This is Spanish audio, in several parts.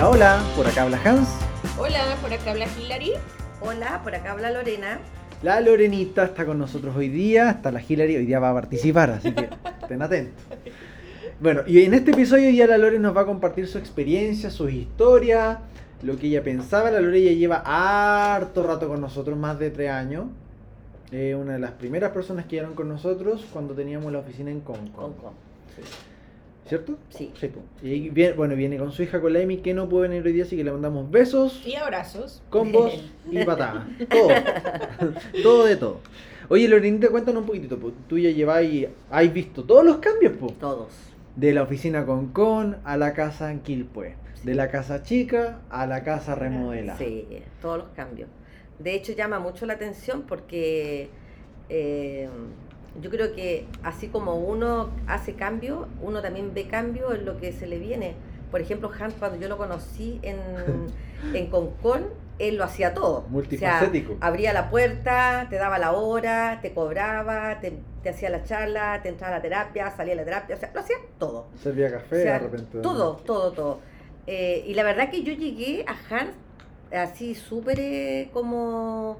Hola, hola, por acá habla Hans. Hola, por acá habla Hilary. Hola, por acá habla Lorena. La Lorenita está con nosotros hoy día, hasta la Hilary hoy día va a participar, así que estén atentos. Bueno, y en este episodio hoy día la Lore nos va a compartir su experiencia, sus historias, lo que ella pensaba. La Lore ya lleva harto rato con nosotros, más de tres años. Eh, una de las primeras personas que llegaron con nosotros cuando teníamos la oficina en Concon. Concon. Sí. ¿Cierto? Sí. Sí. Y viene, bueno, viene con su hija, con la Emi, que no puede venir hoy día, así que le mandamos besos, Y abrazos. combos y patadas. Todo. todo de todo. Oye, Lorenita, cuéntanos un poquitito. po. Tú ya lleváis, has visto todos los cambios, po. Todos. De la oficina Concon a la casa en Quilpue. De la casa chica a la casa remodela. Sí, todos los cambios. De hecho, llama mucho la atención porque eh, yo creo que así como uno hace cambio, uno también ve cambio en lo que se le viene. Por ejemplo, Hans, cuando yo lo conocí en, en Concon, él lo hacía todo. Multifacético. O sea, abría la puerta, te daba la hora, te cobraba, te, te hacía la charla, te entraba a la terapia, salía a la terapia, o sea, lo hacía todo. Servía café O sea, de repente. Todo, todo, todo. Eh, y la verdad que yo llegué a Hans así súper eh, como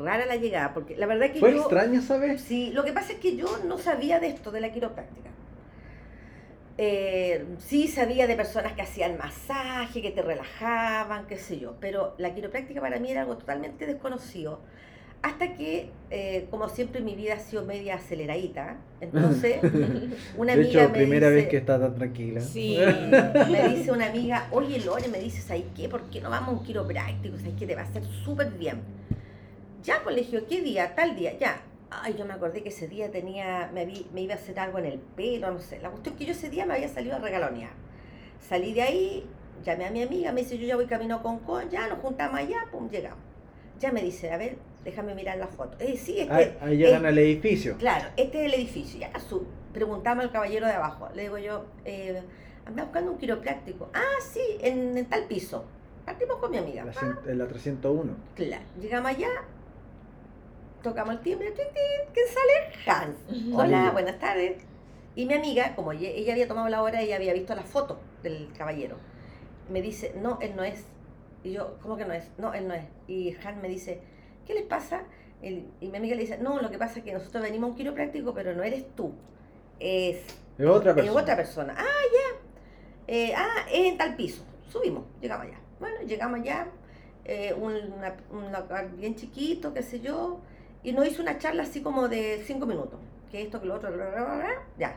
rara la llegada, porque la verdad que ¿Fue yo... extraña, sabes? Sí, lo que pasa es que yo no sabía de esto, de la quiropráctica. Eh, sí sabía de personas que hacían masaje, que te relajaban, qué sé yo, pero la quiropráctica para mí era algo totalmente desconocido. Hasta que, eh, como siempre, mi vida ha sido media aceleradita. Entonces, una de amiga hecho, me primera dice, vez que está tan tranquila. Sí. me dice una amiga, oye Lore, me dice, ¿sabes qué? ¿Por qué no vamos a un quiropráctico? ¿Sabes qué? Te va a hacer súper bien. Ya, colegio, ¿qué día? Tal día, ya. Ay, yo me acordé que ese día tenía, me, vi- me iba a hacer algo en el pelo, no sé. La cuestión es que yo ese día me había salido a regalonear. Salí de ahí, llamé a mi amiga, me dice, yo ya voy camino con con, ya nos juntamos allá, pum, llegamos. Ya me dice, a ver, déjame mirar la foto. Eh, sí, este, Ahí, ahí llegan eh, al edificio. Claro, este es el edificio. Ya su, preguntamos al caballero de abajo. Le digo yo, eh, anda buscando un quiropráctico. Ah, sí, en, en tal piso. Partimos con mi amiga. La, Ah, en la 301. claro. Llegamos allá, tocamos el timbre, ¿quién sale? Hans. Hola, buenas tardes. Y mi amiga, como ella, ella había tomado la hora, ella había visto la foto del caballero. Me dice, no, él no es. Y yo, ¿cómo que no es? No, él no es. Y Hans me dice, ¿qué les pasa? Y mi amiga le dice, no, lo que pasa es que nosotros venimos a un quiropráctico, pero no eres tú. Es, Es otra es persona. otra persona. Ah, ya. Eh, ah, es en tal piso. Subimos, llegamos allá. Bueno, llegamos allá. eh, un una- un local bien chiquito, qué sé yo. Y nos hizo una charla así como de cinco minutos. Que esto, que lo otro, bla, bla, ya.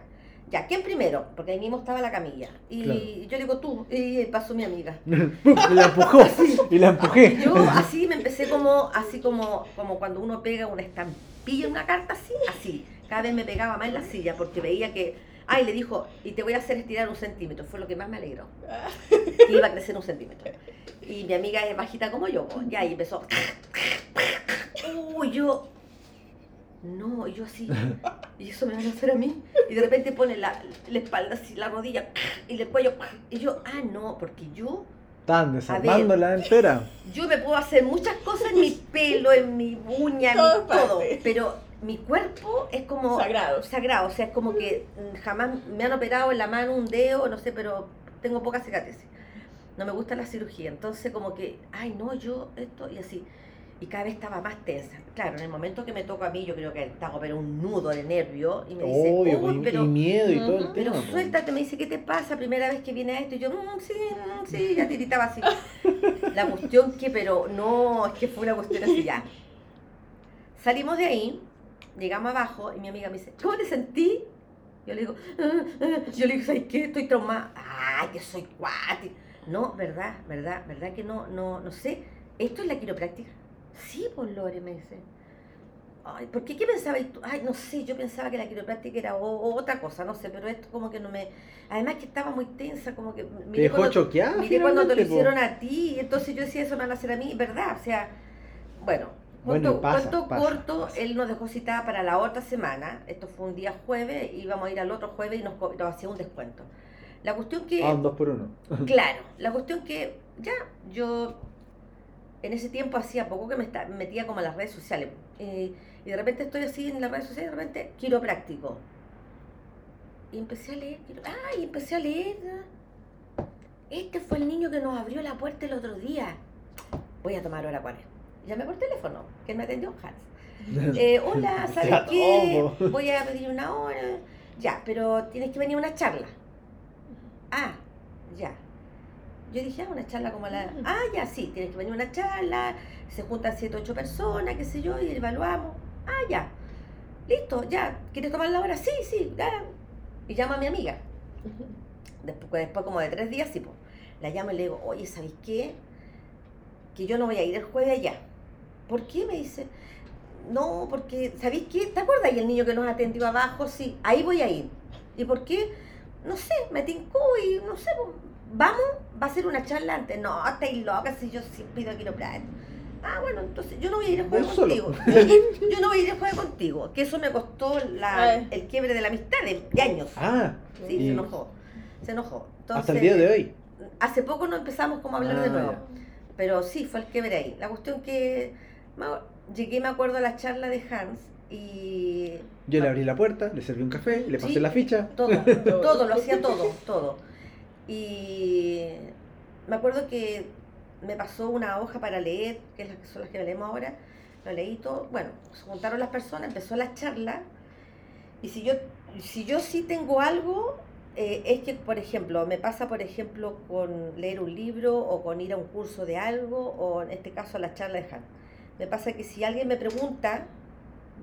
Ya, ¿quién primero? Porque ahí mismo estaba la camilla. Y Claro. yo le digo tú, y pasó mi amiga. Y la empujó. y la empujé. Yo así me empecé como, así como, como cuando uno pega una estampilla en una carta, así, así. Cada vez me pegaba más en la silla porque veía que, ay, le dijo, y te voy a hacer estirar un centímetro. Fue lo que más me alegró. Que iba a crecer un centímetro. Y mi amiga es bajita como yo, pues, ya, y empezó. Uy, yo. No, y yo así. Y eso me van a hacer a mí. Y de repente pone la, la espalda así, la rodilla, y el cuello. Y yo, ah, no, porque yo Están desarmándola entera. yo me puedo hacer muchas cosas en mi pelo, en mi uña, en mi todo, pero mi cuerpo es como Sagrado. sagrado, o sea, es como que mm, jamás me han operado en la mano un dedo, no sé, pero tengo pocas cicatrices. No me gusta la cirugía, entonces como que, ay, no, yo esto y así. Y cada vez estaba más tensa. Claro, en el momento que me toca a mí, yo creo que estaba pero un nudo de nervio y me dice, Obvio, "Uy, pero y miedo y todo el tema. pero po. suéltate, me dice, ¿qué te pasa? Primera vez que viene a esto. Y yo, "Mm, sí, mm, sí, ya tiritaba así. La cuestión que, pero no, es que fue una cuestión así ya. Salimos de ahí, llegamos abajo y mi amiga me dice, ¿cómo te sentí? Yo le digo, "Ah, ah". yo le digo, ¿sabes qué? Estoy traumada. Ay, que soy cuati. No, verdad, verdad, verdad que no, no, no sé. ¿Esto es la quiropráctica? Sí, por Lore, me dice. Ay, ¿por qué? ¿Qué pensabas tú? Ay, no sé, yo pensaba que la quiropráctica era o- otra cosa, no sé, pero esto como que no me... Además que estaba muy tensa, como que... Te miré dejó cuando- choqueada. Miré cuando te lo po. hicieron a ti, entonces yo decía, eso me van a hacer a mí, ¿verdad? O sea, bueno, Bueno, pasa, cuento pasa, corto, pasa. él nos dejó citada para la otra semana, esto fue un día jueves, íbamos a ir al otro jueves y nos, hacía un descuento. La cuestión que... Ah, un dos por uno. Claro, la cuestión que ya yo en ese tiempo hacía poco que me metía como a las redes sociales eh, y de repente estoy así en las redes sociales, de repente quiropráctico. Y empecé a leer, ah, y empecé a leer. este fue el niño que nos abrió la puerta el otro día. Voy a tomar hora con él. Llamé por teléfono, que me atendió Hans. Eh, hola, ¿sabes qué? Voy a pedir una hora. Ya, pero tienes que venir a una charla. Ah, ya. Yo dije, ah, una charla como la... Ah, ya, sí, tienes que venir a una charla, se juntan siete, ocho personas, qué sé yo, y evaluamos. Ah, ya. Listo, ya. ¿Quieres tomar la hora? Sí, sí, ya. Y llama a mi amiga. Después, después como de tres días, sí, pues. La llamo y le digo, oye, ¿sabes qué? Que yo no voy a ir el jueves allá. ¿Por qué? Me dice. No, porque, ¿sabéis qué? ¿Te acuerdas? Y el niño que nos atendió abajo, sí, ahí voy a ir. ¿Y por qué? No sé, me tincó y no sé, pues, vamos, va a ser una charla antes. No, estáis loca si yo sí pido quiropráctico. Ah, bueno, entonces yo no voy a ir Ven solo. contigo. Yo, yo no voy a ir el jueves contigo. Que eso me costó la- el quiebre de la amistad de, de años. Ah, Sí, y se enojó. Se enojó. Entonces, hasta el día de hoy. Hace poco no empezamos como a hablar Ah, de nuevo. ya. Pero sí, fue el quiebre ahí. La cuestión que llegué, me acuerdo, a la charla de Hans y Yo le abrí la puerta, le serví un café, le pasé Sí. la ficha. todo, todo, lo hacía todo, todo. Y me acuerdo que me pasó una hoja para leer, que son las que leemos ahora, lo leí todo, bueno, se juntaron las personas, empezó la charla, y si yo, si yo sí tengo algo, eh, es que, por ejemplo, me pasa, por ejemplo, con leer un libro o con ir a un curso de algo, o en este caso a la charla de Han. Me pasa que si alguien me pregunta,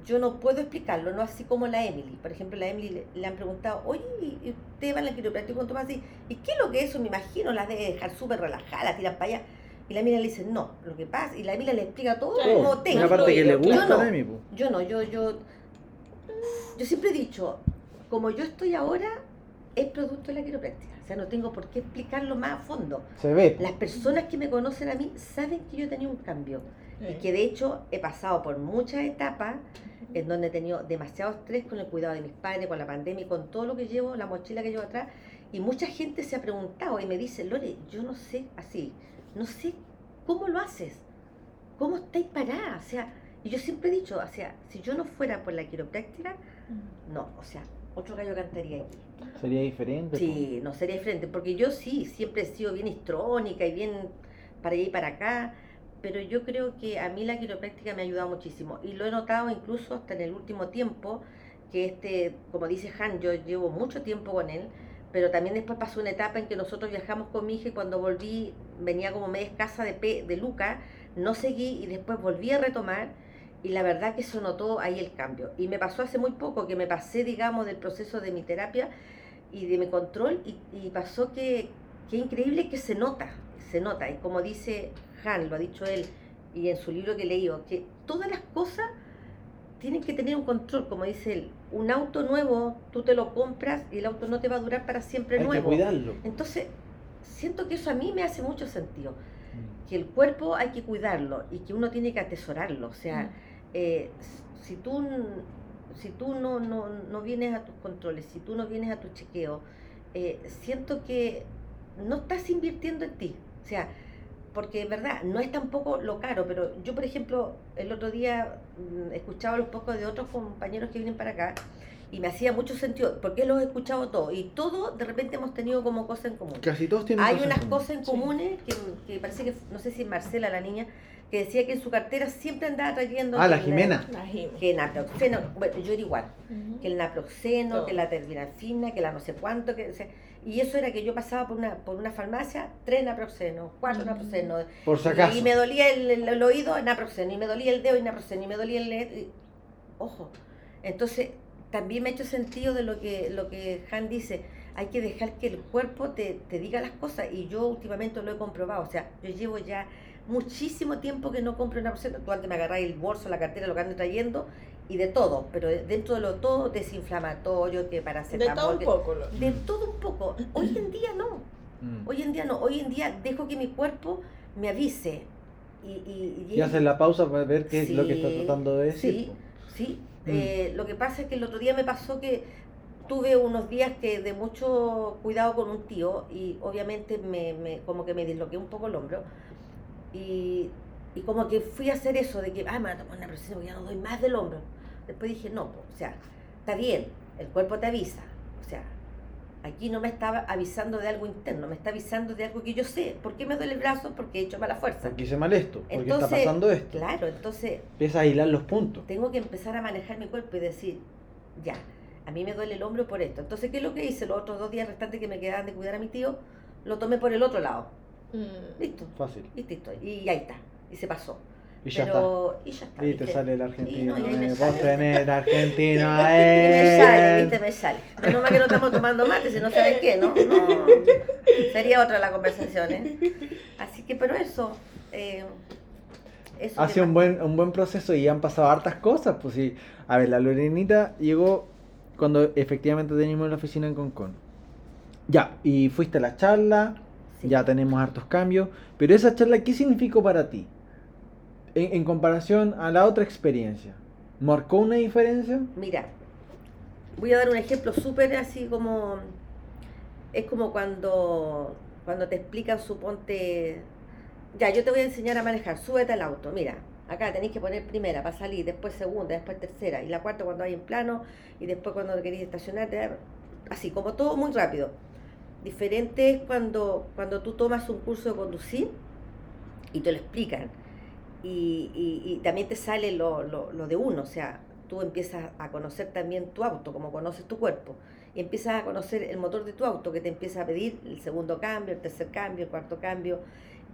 yo no puedo explicarlo, no así como la Emily. Por ejemplo, la Emily le, le han preguntado, oye, ¿y usted va al quiropráctico con Tomás? Y, ¿y qué es lo que es eso? Me imagino, las debe dejar súper relajadas, la tiran para allá. Y la Emily le dice, no, lo que pasa, y la Emily le explica todo Claro. como Oh, tengo. una parte que le Yo gusta no. de mí. po. Yo no, yo, yo, yo siempre he dicho, como yo estoy ahora, es producto de la quiropráctica. O sea, no tengo por qué explicarlo más a fondo. Se ve. Las personas que me conocen a mí saben que yo he tenido un cambio. Y que de hecho he pasado por muchas etapas en donde he tenido demasiado estrés con el cuidado de mis padres, con la pandemia con todo lo que llevo, la mochila que llevo atrás. Y mucha gente se ha preguntado y me dice, Lore, yo no sé así, no sé cómo lo haces, cómo estáis parada. O sea, y yo siempre he dicho, o sea, si yo no fuera por la quiropráctica, no, o sea, otro gallo cantaría aquí. Sería diferente. Sí, no sería diferente, porque yo sí, siempre he sido bien histrónica y bien para allá y para acá, pero yo creo que a mí la quiropráctica me ha ayudado muchísimo y lo he notado incluso hasta en el último tiempo, que este, como dice Han, yo llevo mucho tiempo con él, pero también después pasó una etapa en que nosotros viajamos con mi hija y cuando volví venía como media escasa de, pe- de Luca, no seguí y después volví a retomar y la verdad que se notó ahí el cambio. Y me pasó hace muy poco que me pasé, digamos, del proceso de mi terapia y de mi control y, y pasó que, que increíble que se nota, se nota. Y como dice Lo ha dicho él y en su libro que he leído, que todas las cosas tienen que tener un control, como dice él. Un auto nuevo, tú te lo compras y el auto no te va a durar para siempre Hay que nuevo. cuidarlo. Entonces, siento que eso a mí me hace mucho sentido, Mm. que el cuerpo hay que cuidarlo y que uno tiene que atesorarlo. O sea, eh, si tú, si tú no, no, no vienes a tus controles, si tú no vienes a tu chequeo, eh, siento que no estás invirtiendo en ti. O sea, porque es verdad, no es tampoco lo caro, pero yo, por ejemplo, el otro día mm, escuchaba los pocos de otros compañeros que vienen para acá y me hacía mucho sentido, porque los he escuchado todos y todos de repente hemos tenido como cosas en común. Casi todos tienen Hay cosas unas en común. cosas en Sí. comunes que, que parece que, no sé si Marcela, la niña, que decía que en su cartera siempre andaba trayendo... Ah, la Jimena. La. Que naproxeno, bueno, yo era igual, que el naproxeno, Todo. que la terbinafina, que la no sé cuánto, que, o sea, y eso era que yo pasaba por una, por una farmacia, tres naproxeno, cuatro naproxeno, Por si acaso. y me dolía el, el- el oído, naproxeno, y me dolía el dedo, y naproxeno, y me dolía el... y- ojo, entonces también me ha hecho sentido de lo que, lo que Han dice, hay que dejar que el cuerpo te, te diga las cosas, y yo últimamente lo he comprobado, o sea, yo llevo ya muchísimo tiempo que no compro naproxeno, tú antes me agarráis el bolso, la cartera, lo que ando trayendo, y de todo, pero dentro de lo todo desinflamatorio, que para De todo un que, poco. lo- de todo un poco. Hoy en día no. Mm. Hoy en día no, hoy en día dejo que mi cuerpo me avise. Y, y, y- Y haces la pausa para ver qué es lo que está tratando de decir. sí. sí, Mm. eh, lo que pasa es que el otro día me pasó que tuve unos días que de mucho cuidado con un tío y obviamente me, me- como que me disloqué un poco el hombro y, y como que fui a hacer eso de que, ah, me voy a tomar una presión porque ya no doy más del hombro. Después dije, no, po, o sea, está bien, el cuerpo te avisa, o sea, aquí no me está avisando de algo interno, me está avisando de algo que yo sé. ¿Por qué me duele el brazo? Porque he hecho mala fuerza. Porque hice mal esto, porque está pasando esto. Claro, entonces Empieza a hilar los puntos. tengo que empezar a manejar mi cuerpo y decir, ya, a mí me duele el hombro por esto. Entonces, ¿qué es lo que hice? Los otros dos días restantes que me quedaban de cuidar a mi tío, lo tomé por el otro lado. Mm. Listo, Fácil. y listo. Y ahí está, y se pasó. Y ya Pero, y ya está. Y te ¿viste? sale el Y argentino. no, y ahí me eh, sale. Vos tenés el argentino. Y me sale, eh. viste, me sale. Menos mal que no estamos tomando mate, si no saben qué, ¿no? No. Sería otra la conversación, ¿eh? Así que, pero eso. Eh, eso Ha que sido un buen, un buen proceso y han pasado hartas cosas. Pues sí. A ver, la Lorenita llegó cuando efectivamente teníamos la oficina en Concon. Ya, y fuiste a la charla, Sí. ya tenemos hartos cambios. Pero esa charla, ¿qué significó para ti? En, comparación a la otra experiencia. ¿Marcó una diferencia? Mira, voy a dar un ejemplo súper así como. Es como cuando, cuando te explican, suponte. Ya, yo te voy a enseñar a manejar, súbete al auto. Mira, acá tenéis que poner primera para salir, después segunda, después tercera, y la cuarta cuando hay en plano, y después cuando queréis estacionarte. Así, como todo muy rápido. Diferente es cuando, cuando tú tomas un curso de conducir y te lo explican. Y, y- y también te sale lo, lo- lo de uno, o sea, tú empiezas a conocer también tu auto, como conoces tu cuerpo. Y empiezas a conocer el motor de tu auto, que te empieza a pedir el segundo cambio, el tercer cambio, el cuarto cambio.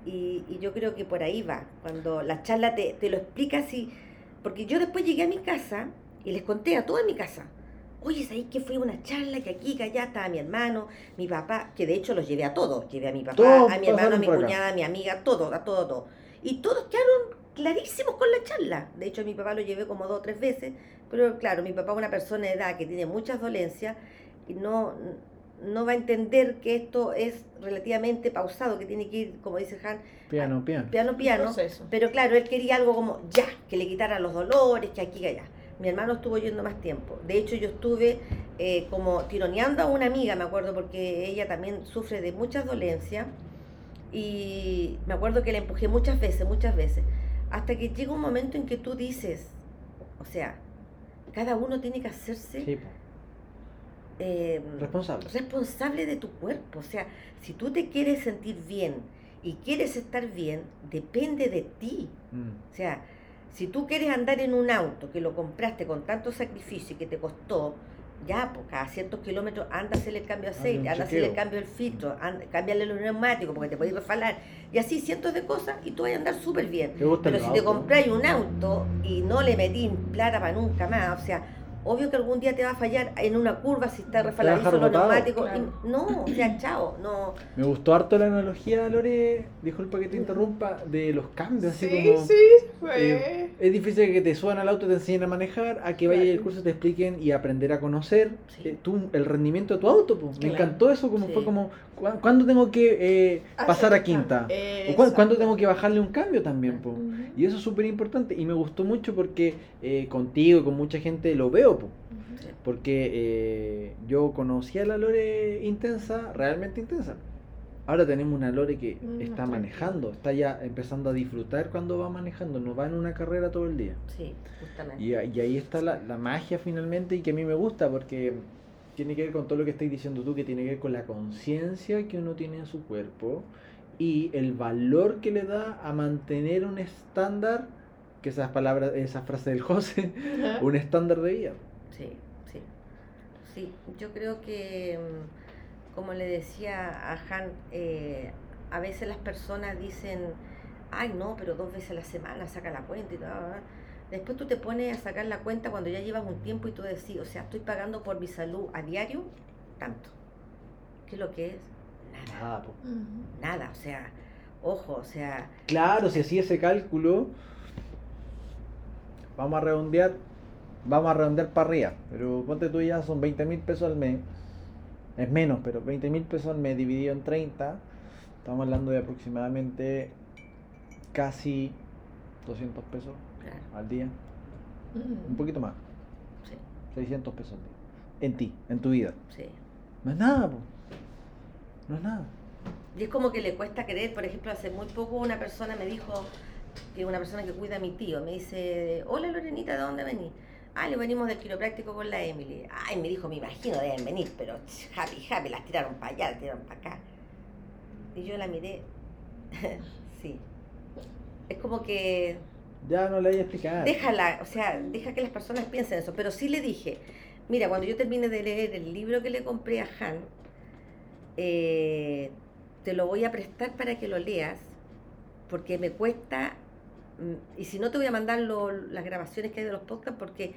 Y, y yo creo que por ahí va, cuando la charla te, te lo explica así. Porque yo después llegué a mi casa y les conté a toda mi casa. Oye, ¿sabéis que fui a una charla? Que aquí, que allá estaba mi hermano, mi papá, que de hecho los llevé a todos. Llevé a mi papá, Todos a mi hermano, a mi cuñada, a mi amiga, todo, a todo, todo. Y todos quedaron clarísimos con la charla. De hecho, a mi papá lo llevé como dos o tres veces. Pero claro, mi papá es una persona de edad que tiene muchas dolencias y no, no va a entender que esto es relativamente pausado, que tiene que ir, como dice Han, Piano, piano. piano, piano. Pero claro, él quería algo como ya, que le quitara los dolores, que aquí, que allá. Mi hermano estuvo yendo más tiempo. De hecho, yo estuve eh, como tironeando a una amiga, me acuerdo, porque ella también sufre de muchas dolencias. Y me acuerdo que la empujé muchas veces, muchas veces. Hasta que llega un momento en que tú dices, o sea, cada uno tiene que hacerse Sí, eh, responsable. responsable de tu cuerpo. O sea, si tú te quieres sentir bien y quieres estar bien, depende de ti. Mm. O sea, si tú quieres andar en un auto que lo compraste con tanto sacrificio y que te costó, ya, pues cada ciertos kilómetros, anda a hacerle el cambio de aceite, anda a hacerle el cambio del filtro, anda, cámbiale los neumáticos porque te puedes refalar. Y así cientos de cosas y tú vas a andar súper bien. ¿Te gustan Pero si te compráis un auto y no le metís plata para nunca más, o sea, obvio que algún día te va a fallar en una curva si está dejar refaladizo los neumáticos. Claro. no, o sea, chao, no. Me gustó harto la analogía, Lore, disculpa que te interrumpa, de los cambios, así Sí, como... sí, fue. eh, es difícil que te suban al auto, te enseñen a manejar, a que vayas Claro. al curso, te expliquen y aprender a conocer Sí. eh, tú, el rendimiento de tu auto. po. Me Claro. encantó eso, como Sí. fue como, ¿cu- ¿cuándo tengo que eh, pasar a quinta? ¿O cu- ¿Cuándo tengo que bajarle un cambio también? po? Y eso es súper importante y me gustó mucho porque eh, contigo y con mucha gente lo veo. po. Ujú. Porque eh, yo conocí a la Lore intensa, realmente intensa. Ahora tenemos una Lore que está manejando, está ya empezando a disfrutar cuando va manejando, no va en una carrera todo el día. Sí, justamente. Y ahí está la, la magia finalmente y que a mí me gusta porque tiene que ver con todo lo que estás diciendo tú, que tiene que ver con la conciencia que uno tiene en su cuerpo y el valor que le da a mantener un estándar, que esas palabras, esa frase del José, un estándar de vida. Sí, sí. Sí, yo creo que, mm, como le decía a Han, eh, a veces las personas dicen, ay no, pero dos veces a la semana saca la cuenta y todo. Después tú te pones a sacar la cuenta cuando ya llevas un tiempo y tú decís, o sea, estoy pagando por mi salud a diario tanto. ¿Qué es lo que es? Nada, Nada, nada, o sea, ojo, o sea, Claro, si así ese cálculo, vamos a redondear, vamos a redondear para arriba, pero ponte tú ya son 20 mil pesos al mes, es menos, pero 20 mil pesos al mes dividido en 30, estamos hablando de aproximadamente casi 200 pesos claro, al día, Ujú. un poquito más, sí, 600 pesos al día, en ti, en tu vida. sí. No es nada, po. no es nada. Y es como que le cuesta creer, por ejemplo, hace muy poco una persona me dijo, que una persona que cuida a mi tío, me dice, hola Lorenita, ¿de dónde venís? Ah, le venimos del quiropráctico con la Emily. Ay, me dijo, me imagino, deben venir, pero happy, happy, las tiraron para allá, las tiraron para acá. Y yo la miré, sí. Es como que Ya no le voy a explicar. déjala, o sea, deja que las personas piensen eso. Pero sí le dije, mira, cuando yo termine de leer el libro que le compré a Han, eh, te lo voy a prestar para que lo leas, porque me cuesta, mm, y si no te voy a mandar lo- las grabaciones que hay de los podcasts, porque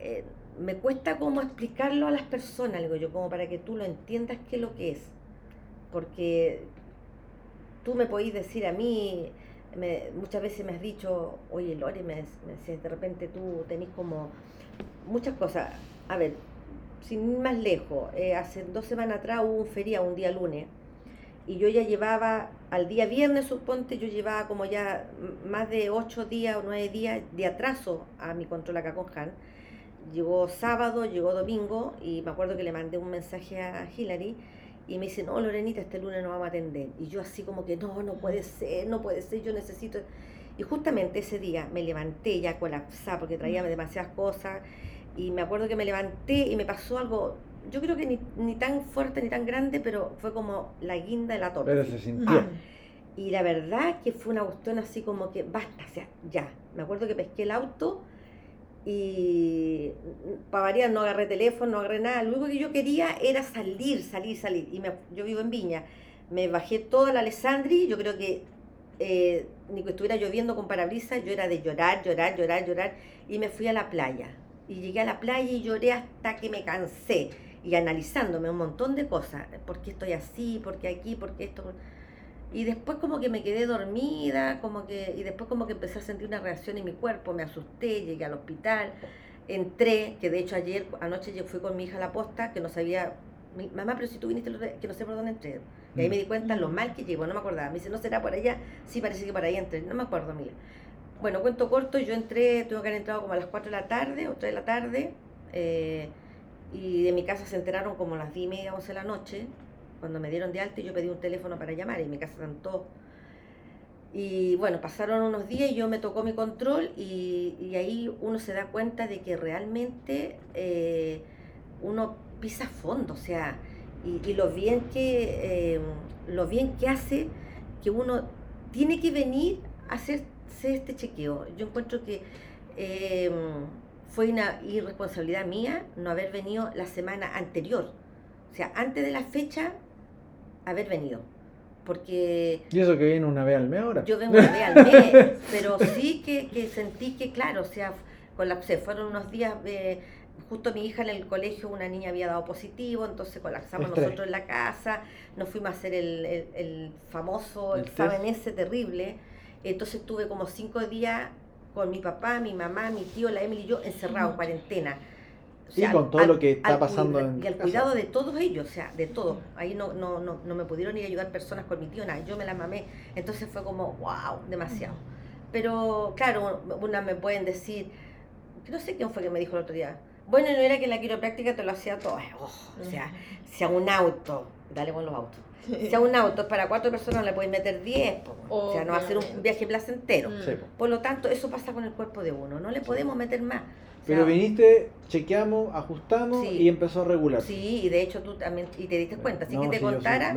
eh, me cuesta como explicarlo a las personas, digo yo, como para que tú lo entiendas qué es lo que es. Porque tú me podéis decir a mí, muchas veces me has dicho, oye Lore, me, me decías, de repente tú tenés como muchas cosas. A ver, sin ir más lejos, eh, hace dos semanas atrás hubo un feria, un día lunes, y yo ya llevaba, al día viernes, suponte, yo llevaba como ya más de ocho días o nueve días de atraso a mi control acá con Han. Llegó sábado, llegó domingo, y me acuerdo que le mandé un mensaje a Hillary, y me dice, no, Lorenita, este lunes no vamos a atender. Y yo así como que, no, no puede ser, no puede ser, yo necesito... Y justamente ese día me levanté ya colapsada porque traía demasiadas cosas, y me acuerdo que me levanté y me pasó algo, yo creo que ni, ni tan fuerte ni tan grande, pero fue como la guinda de la torta. Pero se sintió. Ah, y la verdad que fue una cuestión así como que basta, o sea, ya. Me acuerdo que pesqué el auto y para variar no agarré teléfono, no agarré nada. Lo único que yo quería era salir, salir, salir. Y me- yo vivo en Viña. Me bajé toda la Alessandri, yo creo que eh, ni que estuviera lloviendo con parabrisas, yo era de llorar, llorar, llorar, llorar. Y me fui a la playa. Y llegué a la playa y lloré hasta que me cansé. Y analizándome un montón de cosas. ¿Por qué estoy así? ¿Por qué aquí? ¿Por qué esto? Y después como que me quedé dormida, como que, y después como que empecé a sentir una reacción en mi cuerpo, me asusté, llegué al hospital, entré, que de hecho ayer, anoche yo fui con mi hija a la posta, que no sabía, mi, mamá, pero si tú viniste, que no sé por dónde entré. Y ahí Mm. me di cuenta lo mal que llego, no me acordaba. Me dice, ¿no será por allá? Sí, parece que por ahí entré, no me acuerdo, mira. Bueno, cuento corto, yo entré, tuve que haber entrado como a las 4 de la tarde o 3 de la tarde, eh, y de mi casa se enteraron como a las 10 y media, 11 de la noche, cuando me dieron de alta yo pedí un teléfono para llamar y en mi casa están todos. Y bueno, pasaron unos días y yo me tocó mi control y, ahí uno se da cuenta de que realmente eh, uno pisa fondo, o sea, y, lo bien que eh, bien que hace que uno tiene que venir a hacerse este chequeo. Yo encuentro que eh, fue una irresponsabilidad mía no haber venido la semana anterior. O sea, antes de la fecha, haber venido. Porque Y eso que viene una vez al mes ahora. yo vengo una vez al mes, pero sí que, que sentí que, claro, o sea, colapsé. Fueron unos días, eh, justo mi hija en el colegio, una niña había dado positivo, entonces colapsamos Estrés. nosotros en la casa, nos fuimos a hacer el, el- el famoso El examen ese terrible. Entonces tuve como cinco días con mi papá, mi mamá, mi tío, la Emily y yo encerrados, en cuarentena. O Y con todo lo que está al pasando cuida- en Y al casa. cuidado de todos ellos, o sea, de todos. Ahí no, no, no, no me pudieron ir a ayudar personas con mi tío, nada. Yo me la mamé. Entonces fue como, wow, demasiado. Pero claro, una me pueden decir, no sé quién fue que me dijo el otro día. Bueno, no era que la quiropráctica te lo hacía todo. Oh, o sea, si a un auto, dale con los autos. Si a un auto es para cuatro personas le puedes meter diez, po. o sea, no va a ser un viaje placentero. Mm. Sí, po. Por lo tanto, eso pasa con el cuerpo de uno, no le podemos meter más. Pero viniste, chequeamos, ajustamos Sí. y empezó a regular. Sí, y de hecho tú también, y te diste cuenta, así No, que te contara,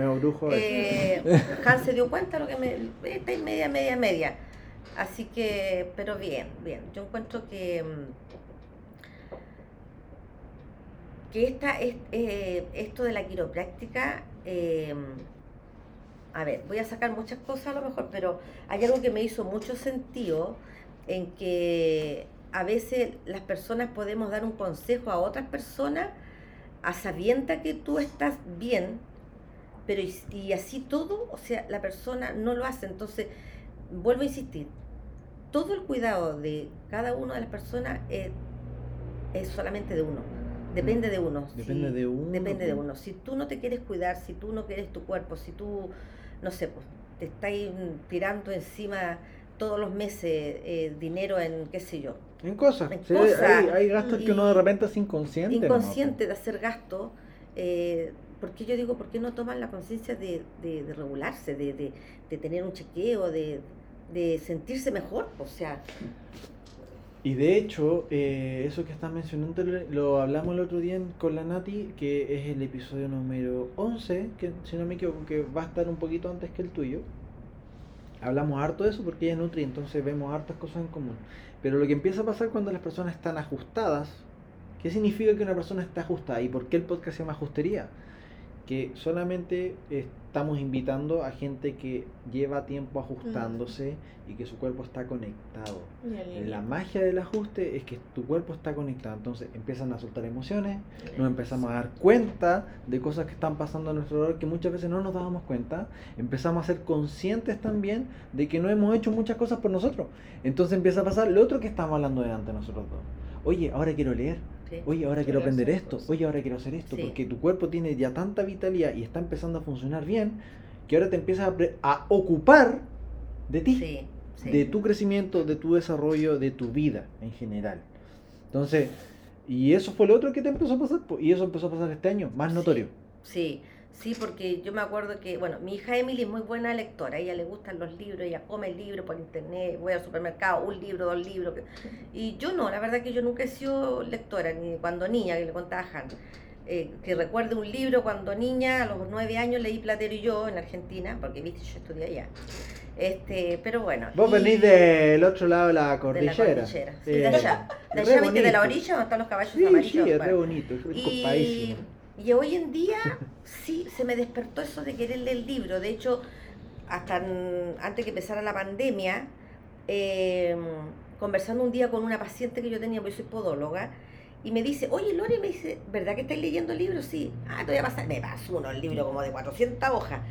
eh, Han se dio cuenta lo que me, está en media, media, media. Así que, pero bien, bien. Yo encuentro que, mm, que esta, es, eh, esto de la quiropráctica, eh, a ver, voy a sacar muchas cosas a lo mejor, pero hay algo que me hizo mucho sentido en que a veces las personas podemos dar un consejo a otras personas a sabienda que tú estás bien, pero y, y así todo, o sea, la persona no lo hace. Entonces, vuelvo a insistir, todo el cuidado de cada una de las personas es, es solamente de uno. Depende de uno. Depende Si- de uno, Depende de uno. Si tú no te quieres cuidar, si tú no quieres tu cuerpo, si tú, no sé, pues, te estáis mm, tirando encima todos los meses eh, dinero en, qué sé yo, En cosas. En sí, cosas. Hay, hay gastos que uno de repente es inconsciente. nomás, inconsciente de hacer gasto, eh, porque yo digo, ¿por qué no toman la conciencia de, de- de regularse, de, de- de tener un chequeo, de, de sentirse mejor? O sea, Y de hecho, eh, eso que estás mencionando lo- lo hablamos el otro día en- con la Nati, que es el episodio número 11, que si no me equivoco, que va a estar un poquito antes que el tuyo. Hablamos harto de eso porque ella es Nutri, entonces vemos hartas cosas en común. Pero lo que empieza a pasar cuando las personas están ajustadas, ¿qué significa que una persona está ajustada? ¿Y por qué el podcast se llama ajustería? Que solamente estamos invitando a gente que lleva tiempo ajustándose y que su cuerpo está conectado. La magia del ajuste es que tu cuerpo está conectado, entonces empiezan a soltar emociones, nos empezamos a dar cuenta de cosas que están pasando a nuestro alrededor que muchas veces no nos dábamos cuenta, empezamos a ser conscientes también de que no hemos hecho muchas cosas por nosotros. Entonces empieza a pasar lo otro que estábamos hablando delante nosotros dos. Oye, ahora quiero leer, Oye, ahora quiero aprender esto, oye, ahora quiero hacer esto, Sí. porque tu cuerpo tiene ya tanta vitalidad y está empezando a funcionar bien, que ahora te empiezas a, ocupar de ti Sí, sí. de tu crecimiento, de tu desarrollo, de tu vida en general. Entonces, y eso fue lo otro que te empezó a pasar, y eso empezó a pasar este año, más notorio. Sí, sí, porque yo me acuerdo que, bueno, mi hija Emily es muy buena lectora, a ella le gustan los libros, ella come libros por internet, voy al supermercado, un libro, dos libros. Y yo no, la verdad que yo nunca he sido lectora, ni cuando niña, que le contaba a Han. Eh, que recuerde un libro cuando niña, a los nueve años leí Platero y yo en Argentina, porque viste, yo estudié allá. Este, pero bueno. Vos y- venís del otro lado de la de la cordillera. cordillera. Sí, Eh, de allá. De allá, viste, de la orilla donde están los caballos Sí, amarillos. sí, es re bonito, es Y, copadísimo. Y hoy en día sí se me despertó eso de querer leer el libro. De hecho, hasta antes que empezara la pandemia, eh, conversando un día con una paciente que yo tenía, porque soy podóloga, y me dice, oye Lore, me dice, ¿verdad que estáis leyendo libros? Sí. Ah, te voy a pasar. Me pasó uno, el libro como de 400 hojas.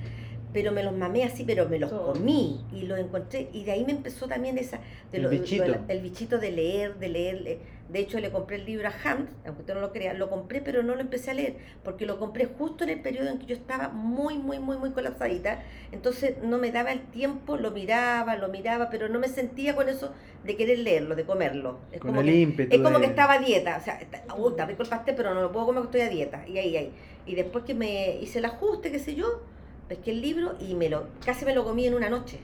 Pero me los mamé así, pero me los Todo. comí y los encontré. Y de ahí me empezó también esa. De El lo- bichito. el bichito de leer, de leer. le- De hecho, le compré el libro a Hans, aunque usted no lo crea, lo compré, pero no lo empecé a leer, porque lo compré justo en el periodo en que yo estaba muy, muy, muy, muy colapsadita. Entonces no me daba el tiempo, lo miraba, lo miraba, pero no me sentía con eso de querer leerlo, de comerlo. Es Con como el que- ímpetu. es como de- que estaba a dieta, o sea, está, uy, está rico el pastel, pero no lo puedo comer porque estoy a dieta. Y ahí, ahí. Y después que me hice el ajuste, qué sé yo, pesqué el libro y me lo, casi me lo comí en una noche.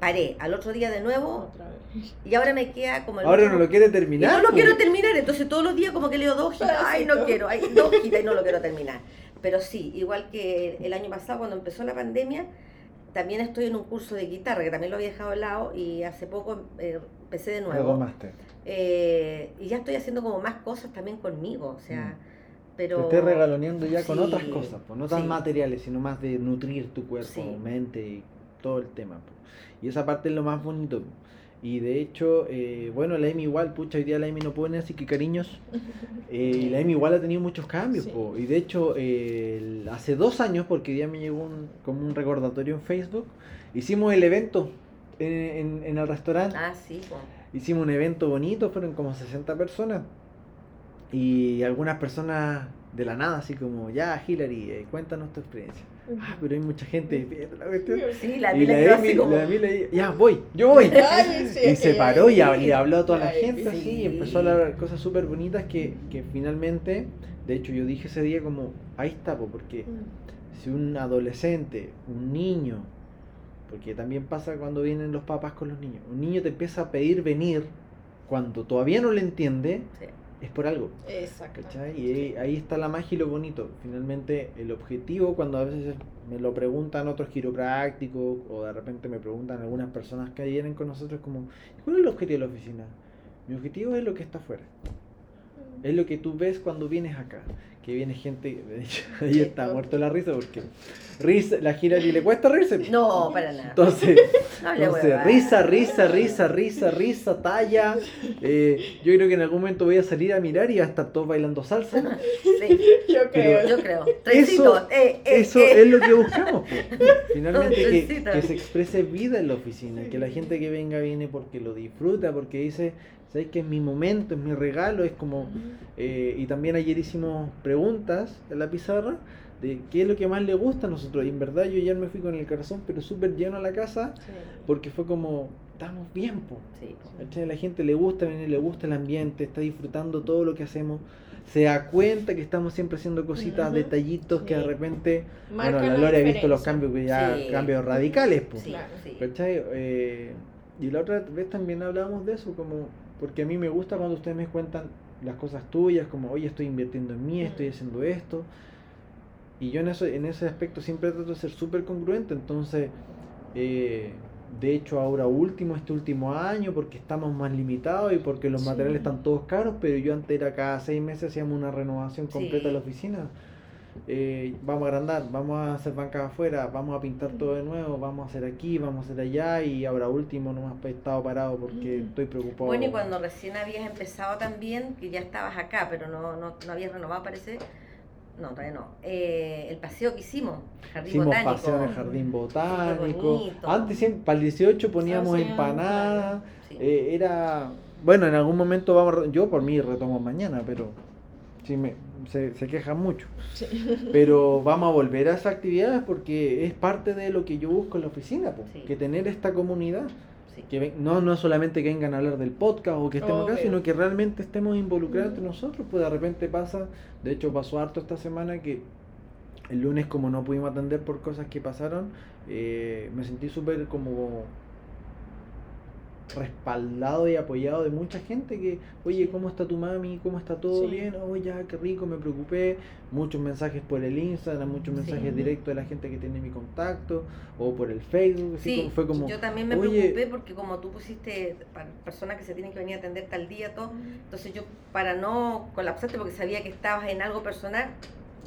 Paré, al otro día de nuevo, Otra vez. y ahora me queda como el Ahora último- no lo quiere y terminar. no lo quiero terminar, entonces todos los días como que leo dos hojitas, ay no quiero, ay dos hojitas y no lo quiero terminar. Pero sí, igual que el año pasado cuando empezó la pandemia, también estoy en un curso de guitarra, que también lo había dejado de lado y hace poco eh, empecé de nuevo. Retomaste. Eh, y ya estoy haciendo como más cosas también conmigo, o sea, Mm. Pero... Te estés regaloneando ya con Sí, otras cosas, pues, no tan sí. materiales, sino más de nutrir tu cuerpo, Sí. mente y todo el tema. po. Y esa parte es lo más bonito. po. Y de hecho, eh, bueno, la Emi igual, pucha, hoy día la Emi no puede venir, así que cariños. Eh, y la Emi igual ha tenido muchos cambios. Sí. po. Y de hecho, eh, hace dos años, porque hoy día me llegó un, como un recordatorio en Facebook, hicimos el evento en, en- en el restaurante. Ah, sí, po. Hicimos un evento bonito, fueron como 60 personas. Y algunas personas de la nada, así como, ya, Hillary, eh, cuéntanos tu experiencia. Ah, pero hay mucha gente viendo la cuestión. Sí, la Y la como... la Emi le- ya, voy, yo voy. Ay, sí, Y se paró y, habló a toda la gente sí. así, y empezó a hablar cosas súper bonitas que, que finalmente, de hecho yo dije ese día como, ahí está, po, porque Mm. si un adolescente, un niño, porque también pasa cuando vienen los papás con los niños, un niño te empieza a pedir venir cuando todavía no le entiende, Sí. Es por algo. Exacto. ¿cachai? Y ahí, ahí está la magia y lo bonito. Finalmente, el objetivo, cuando a veces me lo preguntan otros quiroprácticos o de repente me preguntan algunas personas que vienen con nosotros, como, ¿cuál es el objetivo de la oficina? Mi objetivo es lo que está afuera. Es lo que tú ves cuando vienes acá. Que viene gente, de hecho, ahí está muerto la risa porque risa, la gira y le cuesta reírse. No, para nada. Entonces, No risa, risa, risa, risa, risa, talla. Eh, yo creo que en algún momento voy a salir a mirar y va a estar todos bailando salsa. Sí, Yo creo. yo creo. Trencito, eh, eh, Eso es lo que buscamos. pues. Finalmente que, que se exprese vida en la oficina, que la gente que venga viene porque lo disfruta, porque dice, ¿sabes que es mi momento, es mi regalo? Es como... eh, y también ayer hicimos preguntas en la pizarra de qué es lo que más le gusta a nosotros. Y en verdad yo ya me fui con el corazón, pero súper lleno a la casa, Sí. porque fue como, estamos bien, po. Sí, po. La gente le gusta venir, le gusta el ambiente, está disfrutando todo lo que hacemos, se da cuenta que estamos siempre haciendo cositas, detallitos que de repente, Marcan bueno, la Lore ha visto los cambios que ya, Sí. cambios radicales, pues. Sí, Claro. sí. ¿Cachai? Eh, y la otra vez también hablábamos de eso, como porque a mí me gusta cuando ustedes me cuentan las cosas tuyas, como, oye, estoy invirtiendo en mí, estoy Mm. haciendo esto. Y yo en, eso, en ese aspecto siempre trato de ser súper congruente, entonces, eh, de hecho ahora último, este último año, porque estamos más limitados y porque los Sí. materiales están todos caros, pero yo antes era cada seis meses hacíamos una renovación completa de la oficina. Eh, vamos a agrandar, vamos a hacer bancas afuera, vamos a pintar todo de nuevo, vamos a hacer aquí, vamos a hacer allá y ahora último no me he estado parado porque Mm. estoy preocupado. Bueno, y cuando recién habías empezado también, que ya estabas acá, pero no, no, no habías renovado, parece. No, todavía no. Eh, el paseo que hicimos, Jardín Hicimos Botánico. paseo en el jardín botánico. Antes siempre, para el 18 poníamos Hacían, empanadas. Sí. eh, era. Bueno, en algún momento vamos. Yo por mí retomo mañana, pero. Sí, me, se, se quejan mucho. Sí. Pero vamos a volver a esas actividades porque es parte de lo que yo busco en la oficina, Sí. que tener esta comunidad. Sí. Que ven- no, no solamente que vengan a hablar del podcast o que estemos acá, sino que realmente estemos involucrados entre nosotros. Pues de repente pasa, de hecho pasó harto esta semana que el lunes como no pudimos atender por cosas que pasaron, eh, me sentí súper como respaldado y apoyado de mucha gente que, oye, ¿cómo está tu mami? ¿Cómo está todo Sí. bien? Oh, ya, qué rico, me preocupé. Muchos mensajes por el Instagram, muchos Sí. mensajes directos de la gente que tiene mi contacto o por el Facebook. así Sí, como- fue como, yo también me "Oye, preocupé porque como tú pusiste personas que se tienen que venir a atender tal día, todo, entonces yo para no colapsarte porque sabía que estabas en algo personal,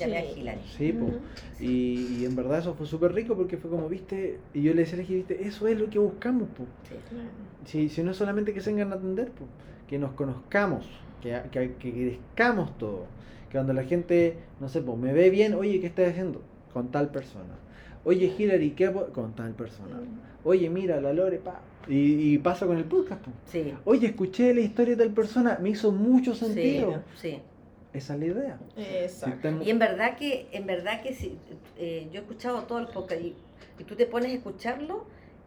llamé Sí. a. Sí, po. Ujú. Y, y en verdad eso fue súper rico porque fue como, viste, y yo le decía a la viste, eso es lo que buscamos, po. Sí. Claro. Si, si no es solamente que se vengan a atender, po, que nos conozcamos, que, que, que crezcamos todo. Que cuando la gente, no sé, pues me ve bien, oye, ¿qué estás haciendo? Con tal persona. Oye, Hillary, ¿qué hago? Con tal persona. Oye, mira, la Lore, pa. Y, y pasa con el podcast, po. Sí, Oye, escuché la historia de tal persona, me hizo mucho sí, sentido. sí. Esa es la idea. Si Exacto. Y en verdad que, en verdad que si, eh, yo he escuchado todo el podcast y, y tú te pones a escucharlo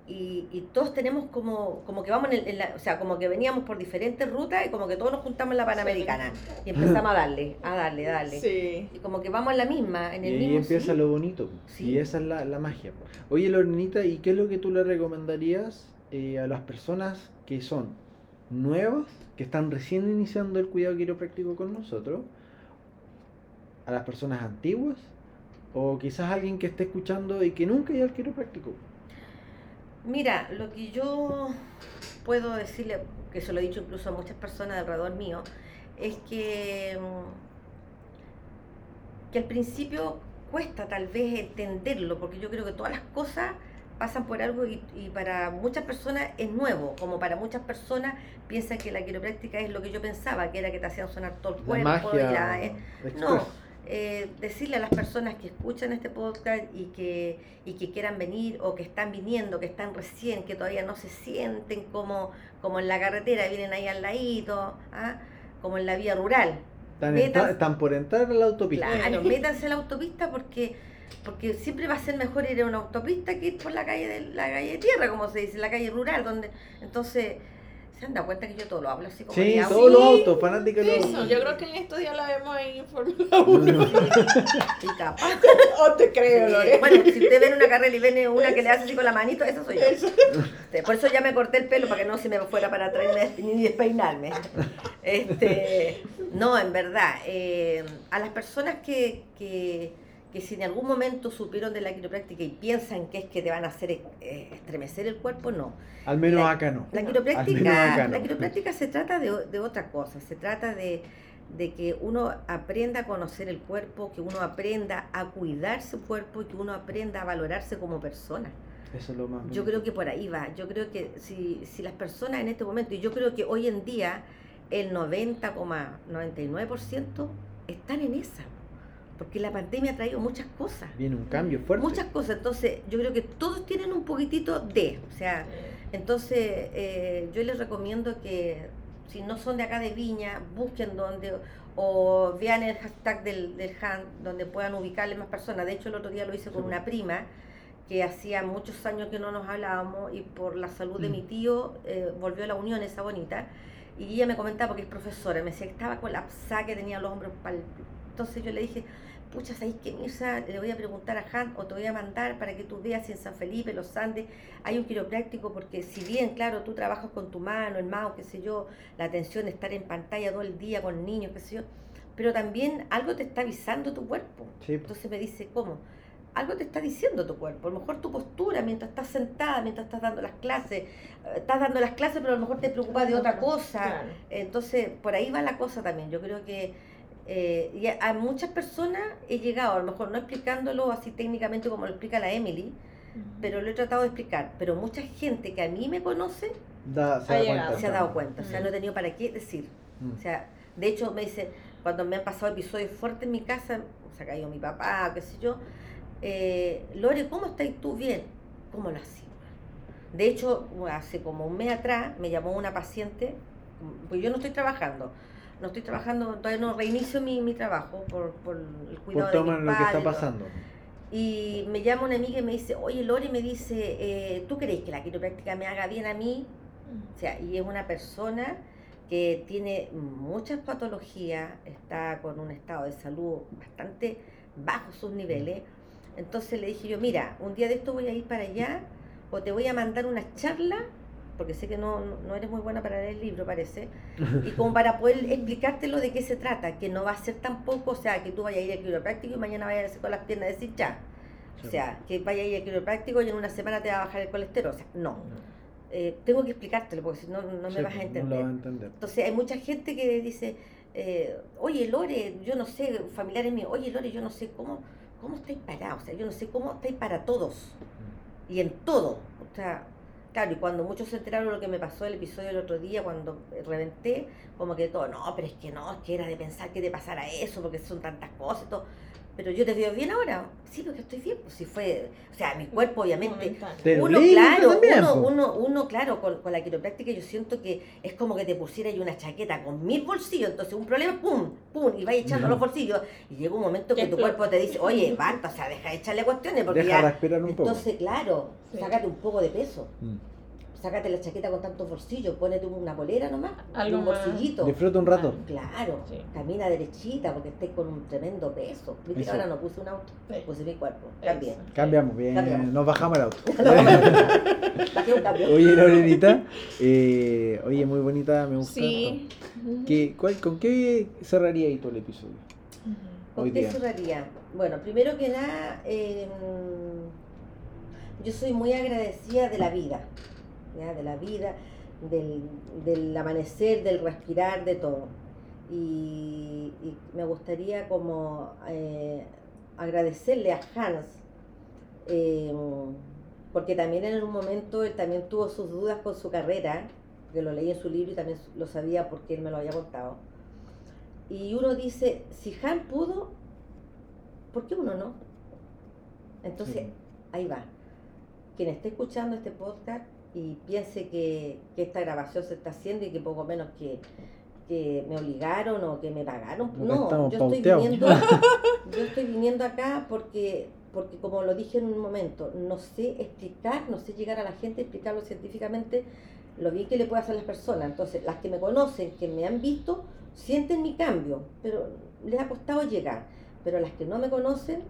y, y todos tenemos como, como que vamos en, el- en la, o sea, como que veníamos por diferentes rutas y como que todos nos juntamos en la Panamericana y empezamos a darle, a darle, a darle. Sí. Y como que vamos en la misma, en Y el ahí mismo. empieza sí. lo bonito. Y esa es la, la magia. Oye, Lorenita, ¿y qué es lo que tú le recomendarías eh, a las personas que son nuevas, que están recién iniciando el cuidado quiropráctico con nosotros? ¿A las personas antiguas? ¿O quizás alguien que esté escuchando y que nunca haya al quiropráctico? Mira, lo que yo puedo decirle, que se lo he dicho incluso a muchas personas alrededor mío, es que, mm, que al principio cuesta tal vez entenderlo, porque yo creo que todas las cosas pasan por algo y, y para muchas personas es nuevo, como para muchas personas piensan que la quiropráctica es lo que yo pensaba, que era que te hacían sonar todo el La cuerpo, magia y la- eh, no, eh, decirle a las personas que escuchan este podcast y que, y que quieran venir o que están viniendo, que están recién, que todavía no se sienten como, como en la carretera, vienen ahí al ladito, ¿ah? como en la vía rural. Están, metas- están por entrar a la autopista. Claro, métanse a la autopista porque, porque siempre va a ser mejor ir a una autopista que ir por la calle de la calle de tierra, como se dice, la calle rural, donde entonces se han dado cuenta que yo todo lo hablo así como Sí, los Sí, autos, fanáticos de los Eso, autos. yo creo que en estos días la vemos ahí en Fórmula 1. y capaz. O te creo, Sí, Lore. Bueno, si usted ve en una carrera y ven una que le hace así con la manito, eso soy yo. Eso. Este, Por eso ya me corté el pelo para que no se me fuera para des- ni despeinarme. Este, no, en verdad, eh, a las personas que, que, que si en algún momento supieron de la quiropráctica y piensan que es que te van a hacer eh, estremecer el cuerpo, no. Al menos La- acá no. La quiropráctica, acá no. la quiropráctica se trata de, de otra cosa, se trata de, de que uno aprenda a conocer el cuerpo, que uno aprenda a cuidar su cuerpo y que uno aprenda a valorarse como persona. Eso es lo más Yo creo que por ahí va. Yo creo que si, si las personas en este momento, y yo creo que hoy en día el 90,99% están en esa. Porque la pandemia ha traído muchas cosas. Viene un cambio fuerte. Muchas cosas. Entonces, yo creo que todos tienen un poquitito de. O sea, entonces eh, yo les recomiendo que si no son de acá de Viña, busquen donde o vean el hashtag del, del HAN donde puedan ubicarle más personas. De hecho, el otro día lo hice con Sí. una prima que hacía muchos años que no nos hablábamos y por la salud de Mm. mi tío eh, volvió a la unión esa bonita. Y ella me comentaba, porque es profesora, me decía que estaba colapsada, que tenía los hombros pal... Entonces yo le dije, pucha, ¿sabéis que Mirza? Le voy a preguntar a Han o te voy a mandar para que tú veas si en San Felipe, Los Andes, hay un quiropráctico, porque si bien, claro, tú trabajas con tu mano, el mouse, qué sé yo, la atención de estar en pantalla todo el día con niños, qué sé yo, pero también algo te está avisando tu cuerpo. Sí. Entonces me dice, ¿cómo? Algo te está diciendo tu cuerpo. A lo mejor tu postura mientras estás sentada, mientras estás dando las clases. eh, Estás dando las clases, pero a lo mejor te preocupas de otra cosa. Entonces, por ahí va la cosa también. Yo creo que eh, y a, a muchas personas he llegado, a lo mejor no explicándolo así técnicamente como lo explica la Emily, pero lo he tratado de explicar. Pero mucha gente que a mí me conoce Da- se Ha cuenta. se ha dado cuenta. O sea, no he tenido para qué decir. Mm. O sea, de hecho me dicen, cuando me han pasado episodios fuertes en mi casa, se ha caído mi papá, qué sé yo, eh, Lore, ¿cómo estás tú bien? ¿Cómo lo así? De hecho, hace como un mes atrás me llamó una paciente, pues yo no estoy trabajando, no estoy trabajando, todavía no reinicio mi, mi trabajo por, por el cuidado Por de mis lo que está pasando. Y me llama una amiga y me dice, oye Lore, me dice, eh, ¿tú crees que la quiropráctica me haga bien a mí? O sea, y es una persona que tiene muchas patologías, está con un estado de salud bastante bajo sus niveles. Entonces le dije yo, mira, un día de esto voy a ir para allá o te voy a mandar una charla, porque sé que no, no eres muy buena para leer el libro, parece, y como para poder explicártelo de qué se trata, que no va a ser tampoco, o sea, que tú vayas a ir al quiropráctico y mañana vayas a hacer con las piernas decir ya. O sea, que vaya a ir al quiropráctico y en una semana te va a bajar el colesterol. O sea, no. Eh, tengo que explicártelo porque si no, no me vas a pues, entender. No lo vas a entender. Entonces hay mucha gente que dice, eh, oye Lore, yo no sé, familiares míos, oye Lore, yo no sé cómo, cómo estáis parados, o sea, yo no sé cómo estáis para todos y en todo. O sea, claro, y cuando muchos se enteraron lo que me pasó el episodio del otro día, cuando reventé, como que todo, no, pero es que no, es que era de pensar que te pasara eso, porque son tantas cosas todo. Pero yo te veo bien ahora. Sí, porque estoy bien. Pues si fue, o sea, mi cuerpo obviamente uno, claro, también, uno, uno, uno, claro, con, con la quiropráctica yo siento que es como que te pusiera ahí una chaqueta con mil bolsillos, entonces un problema, pum, pum, y vas echando los bolsillos, y llega un momento que tu cuerpo te dice, oye, basta, o sea, deja de echarle cuestiones, porque Deja ya... respirar un poco. Entonces, claro, Sí. sácate un poco de peso, Mm. Sácate la chaqueta con tantos bolsillos, ponete una bolera nomás, Algo un más. bolsillito. Disfruta un rato. Claro, Sí. camina derechita porque estés con un tremendo peso. Viste Eso. ahora no puse un auto, Sí. puse mi cuerpo. Cambiamos, bien. Cambiamos. Nos bajamos el auto. Bajé un cambio. Oye, Lorenita. eh, oye, muy bonita, me gusta. Sí. ¿Qué, cuál- ¿Con qué cerraría ahí todo el episodio? ¿Con qué cerraría? Bueno, primero que nada, eh, yo soy muy agradecida de la vida, ¿ya? de la vida, del, del amanecer, del respirar, de todo. Y, y me gustaría como eh, agradecerle a Hans, eh, porque también en un momento él también tuvo sus dudas con su carrera, que lo leí en su libro y también lo sabía porque él me lo había contado. Y uno dice, si Han pudo, ¿por qué uno no? Entonces, Sí. ahí va. Quien esté escuchando este podcast y piense que, que esta grabación se está haciendo y que poco menos que, que me obligaron o que me pagaron. No, yo estoy, viniendo, yo estoy viniendo acá porque, porque, como lo dije en un momento, no sé explicar, no sé llegar a la gente, explicarlo científicamente lo bien que le puede hacer a las personas. Entonces, las que me conocen, que me han visto, sienten mi cambio, pero les ha costado llegar. Pero las que no me conocen,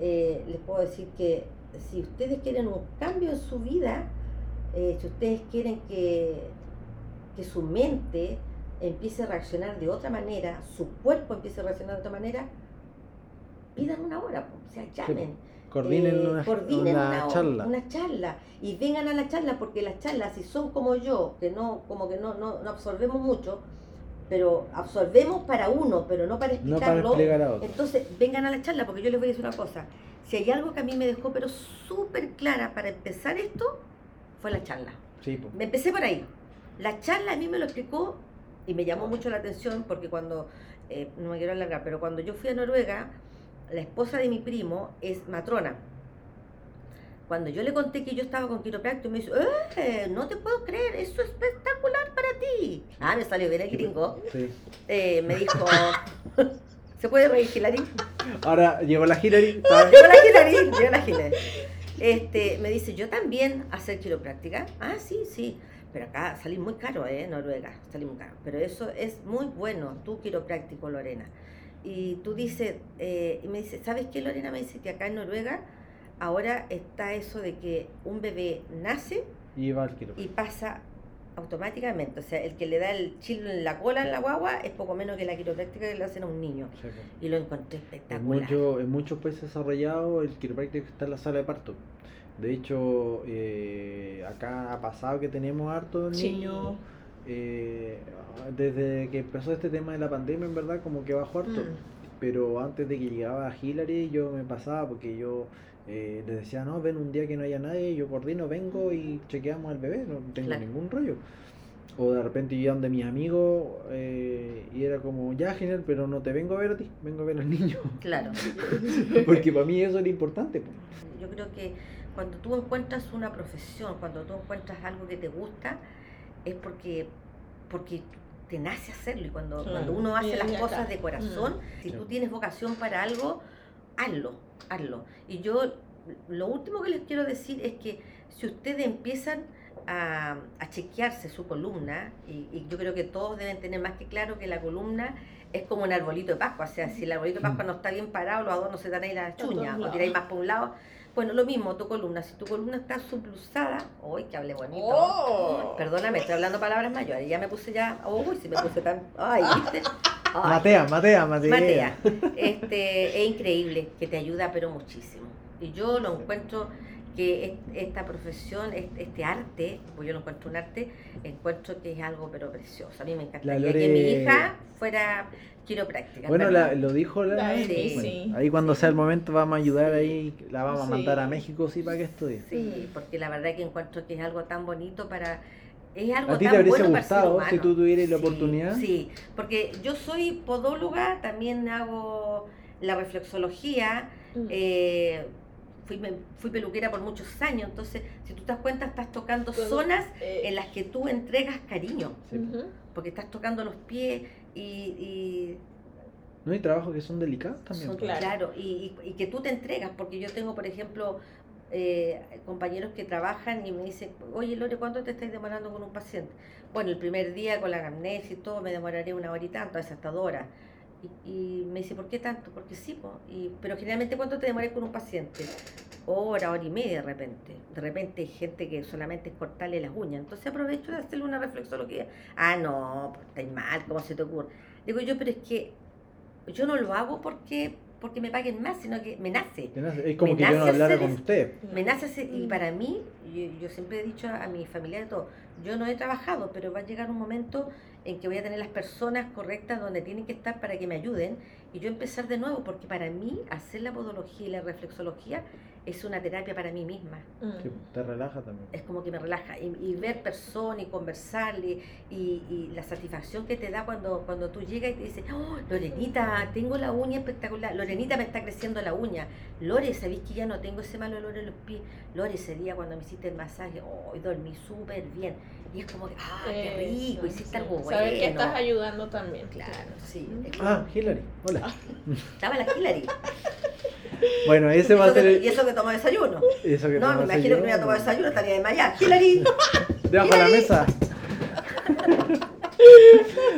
eh, les puedo decir que si ustedes quieren un cambio en su vida, eh, si ustedes quieren que, que su mente empiece a reaccionar de otra manera, su cuerpo empiece a reaccionar de otra manera, pidan una hora, o sea, llamen. Coordinen Eh, una, coordinen una una, charla. una charla y vengan a la charla porque las charlas si son como yo que no como que no, no, no absorbemos mucho pero absorbemos para uno pero no para no para explicarlo a otro. entonces vengan a la charla porque yo les voy a decir una cosa si hay algo que a mí me dejó pero súper clara para empezar esto fue la charla Sí, me empecé por ahí. La charla a mí me lo explicó y me llamó mucho la atención porque cuando, eh, no me quiero alargar, pero cuando yo fui a Noruega, la esposa de mi primo es matrona. Cuando yo le conté que yo estaba con quiropráctico, me dijo, ¡eh! No te puedo creer, es espectacular para ti. Ah, me salió bien el gringo. Sí. Eh, me dijo, ¿se puede reír, Hilary? Ahora llegó la Hillary. Llegó la Hilary, llegó la Hilary. Este, me dice, yo también hacer quiropráctica. Ah, sí, sí. Pero acá salí muy caro, ¿eh? Noruega, salí muy caro. Pero eso es muy bueno, tú quiropráctico, Lorena. Y tú dices, eh, y me dice, ¿sabes qué, Lorena? Me dice que acá en Noruega ahora está eso de que un bebé nace Y va al y pasa automáticamente. O sea, el que le da el chilo en la cola en la guagua es poco menos que la quiropráctica que le hacen a un niño. Sí, pues. Y lo encontré En, espectacular. mucho- en muchos países desarrollados el quiropráctico está en la sala de parto. De hecho, eh, acá ha pasado que tenemos hartos Sí. niños. eh, desde que empezó este tema de la pandemia, en verdad, como que bajó harto. Mm. Pero antes de que llegaba Hillary, yo me pasaba porque yo eh, les decía, no, ven un día que no haya nadie, yo coordino, vengo y chequeamos al bebé, no tengo Claro. ningún rollo. O de repente iba donde mis amigos eh, y era como, ya genial, pero no te vengo a ver a ti, vengo a ver al niño. Claro. Porque para mí eso era importante. po. Yo creo que cuando tú encuentras una profesión, cuando tú encuentras algo que te gusta, es porque, porque te nace hacerlo. Y cuando, Claro. cuando uno hace las de cosas de corazón, si Sí. tú tienes vocación para algo, hazlo, hazlo. Y yo lo último que les quiero decir es que si ustedes empiezan a, a chequearse su columna, y, y yo creo que todos deben tener más que claro que la columna es como un arbolito de Pascua, o sea, si el arbolito de Pascua no está bien parado, los adornos se dan ahí la todos chuña, o tiráis más para un lado. Bueno, lo mismo, tu columna, si tu columna está sublusada, uy, que hable bonito. Oh. Perdóname, estoy hablando palabras mayores, ya me puse ya, uy, si me puse tan, ay, ¿viste? Ay. Matea, Matea, Matea. Matea, este, es increíble, que te ayuda pero muchísimo. Y yo lo encuentro que es- esta profesión, es- este arte, pues yo lo encuentro un arte, encuentro que es algo pero precioso. A mí me encantaría Lore- que mi hija fuera quiropráctica. Bueno, la- lo dijo la, La Emi, Bueno, sí. Ahí cuando sea el momento vamos a ayudar ahí, la vamos a Sí. mandar a México sí para que estudie. Sí, porque la verdad que encuentro que es algo tan bonito para... Es algo ¿A ti tan te habría bueno para el ser gustado si humano. tú tuvieras la Sí, oportunidad? Sí, porque yo soy podóloga, también hago la reflexología, Mm. eh, fui, me- fui peluquera por muchos años, entonces si tú te das cuenta estás tocando zonas Eh, en las que tú entregas cariño, Sí. ujú. porque estás tocando los pies y, y No hay trabajos que son delicados también. son- pues. Claro. claro, y, y- y que tú te entregas, porque yo tengo, por ejemplo, eh, compañeros que trabajan y me dicen, oye Lore, ¿cuánto te estás demorando con un paciente? Bueno, el primer día con la amnesia y todo me demoraré una hora y tanto, a veces hasta dos horas. Y, me dice, ¿por qué tanto? Porque sí, pero generalmente ¿cuánto te demoras con un paciente? Hora, hora y media de repente. De repente hay gente que solamente es cortarle las uñas. Entonces aprovecho de hacerle una reflexología. Ah, no, pues estáis mal, ¿cómo se te ocurre? Digo yo, pero es que yo no lo hago porque porque me paguen más, sino que me nace. Es como Me que yo no hablara con usted. Me nace hacer- y Mm. para mí, yo, yo siempre he dicho a, a mi familia de todo, yo no he trabajado, pero va a llegar un momento en que voy a tener las personas correctas donde tienen que estar para que me ayuden y yo empezar de nuevo, porque para mí hacer la podología y la reflexología es una terapia para mí misma. Mm. Sí, te relaja también. Es como que me relaja y, y ver personas y conversarle y, y la satisfacción que te da cuando, cuando tú llegas y te dices, oh, Lorenita, tengo la uña espectacular, Lorenita me está creciendo la uña, Lore, ¿sabéis que ya no tengo ese mal olor en los pies? Lore, ese día cuando me hiciste el masaje, oh, dormí súper bien. Y es como que, ah, qué rico, Eso, hiciste sí. algo bueno. Saber que estás ayudando también. Claro, sí. Ah, Hillary, hola. Estaba la Hillary. Bueno, ese va a ser que- el- Y eso que tomó desayuno. eso que No, me a imagino que no había tomado desayuno, estaría desmayada. Hillary. Debajo de la mesa.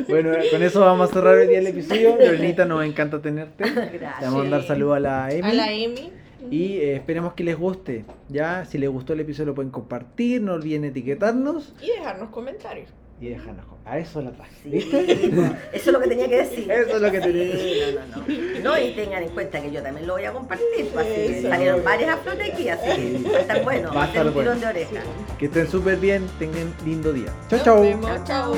bueno, con eso vamos a cerrar hoy día el episodio. Lorenita, nos encanta tenerte. Le Gracias. vamos a mandar saludos a la Emi. A la Emi. Y eh, esperemos que les guste. Ya, si les gustó el episodio lo pueden compartir, no olviden etiquetarnos Y dejarnos comentarios. Y dejarnos. A eso la traje. Sí, ¿Viste? eso es lo que tenía que decir. Eso es lo que tenía que Sí, No, no, no. No, y tengan en cuenta que yo también lo voy a compartir. pues, así que salieron varias a flote aquí, así que va a estar bueno. Va a ser estar un tirón bueno. de oreja. Que estén súper bien, tengan lindo día. Chao, chao. vemos. Chao.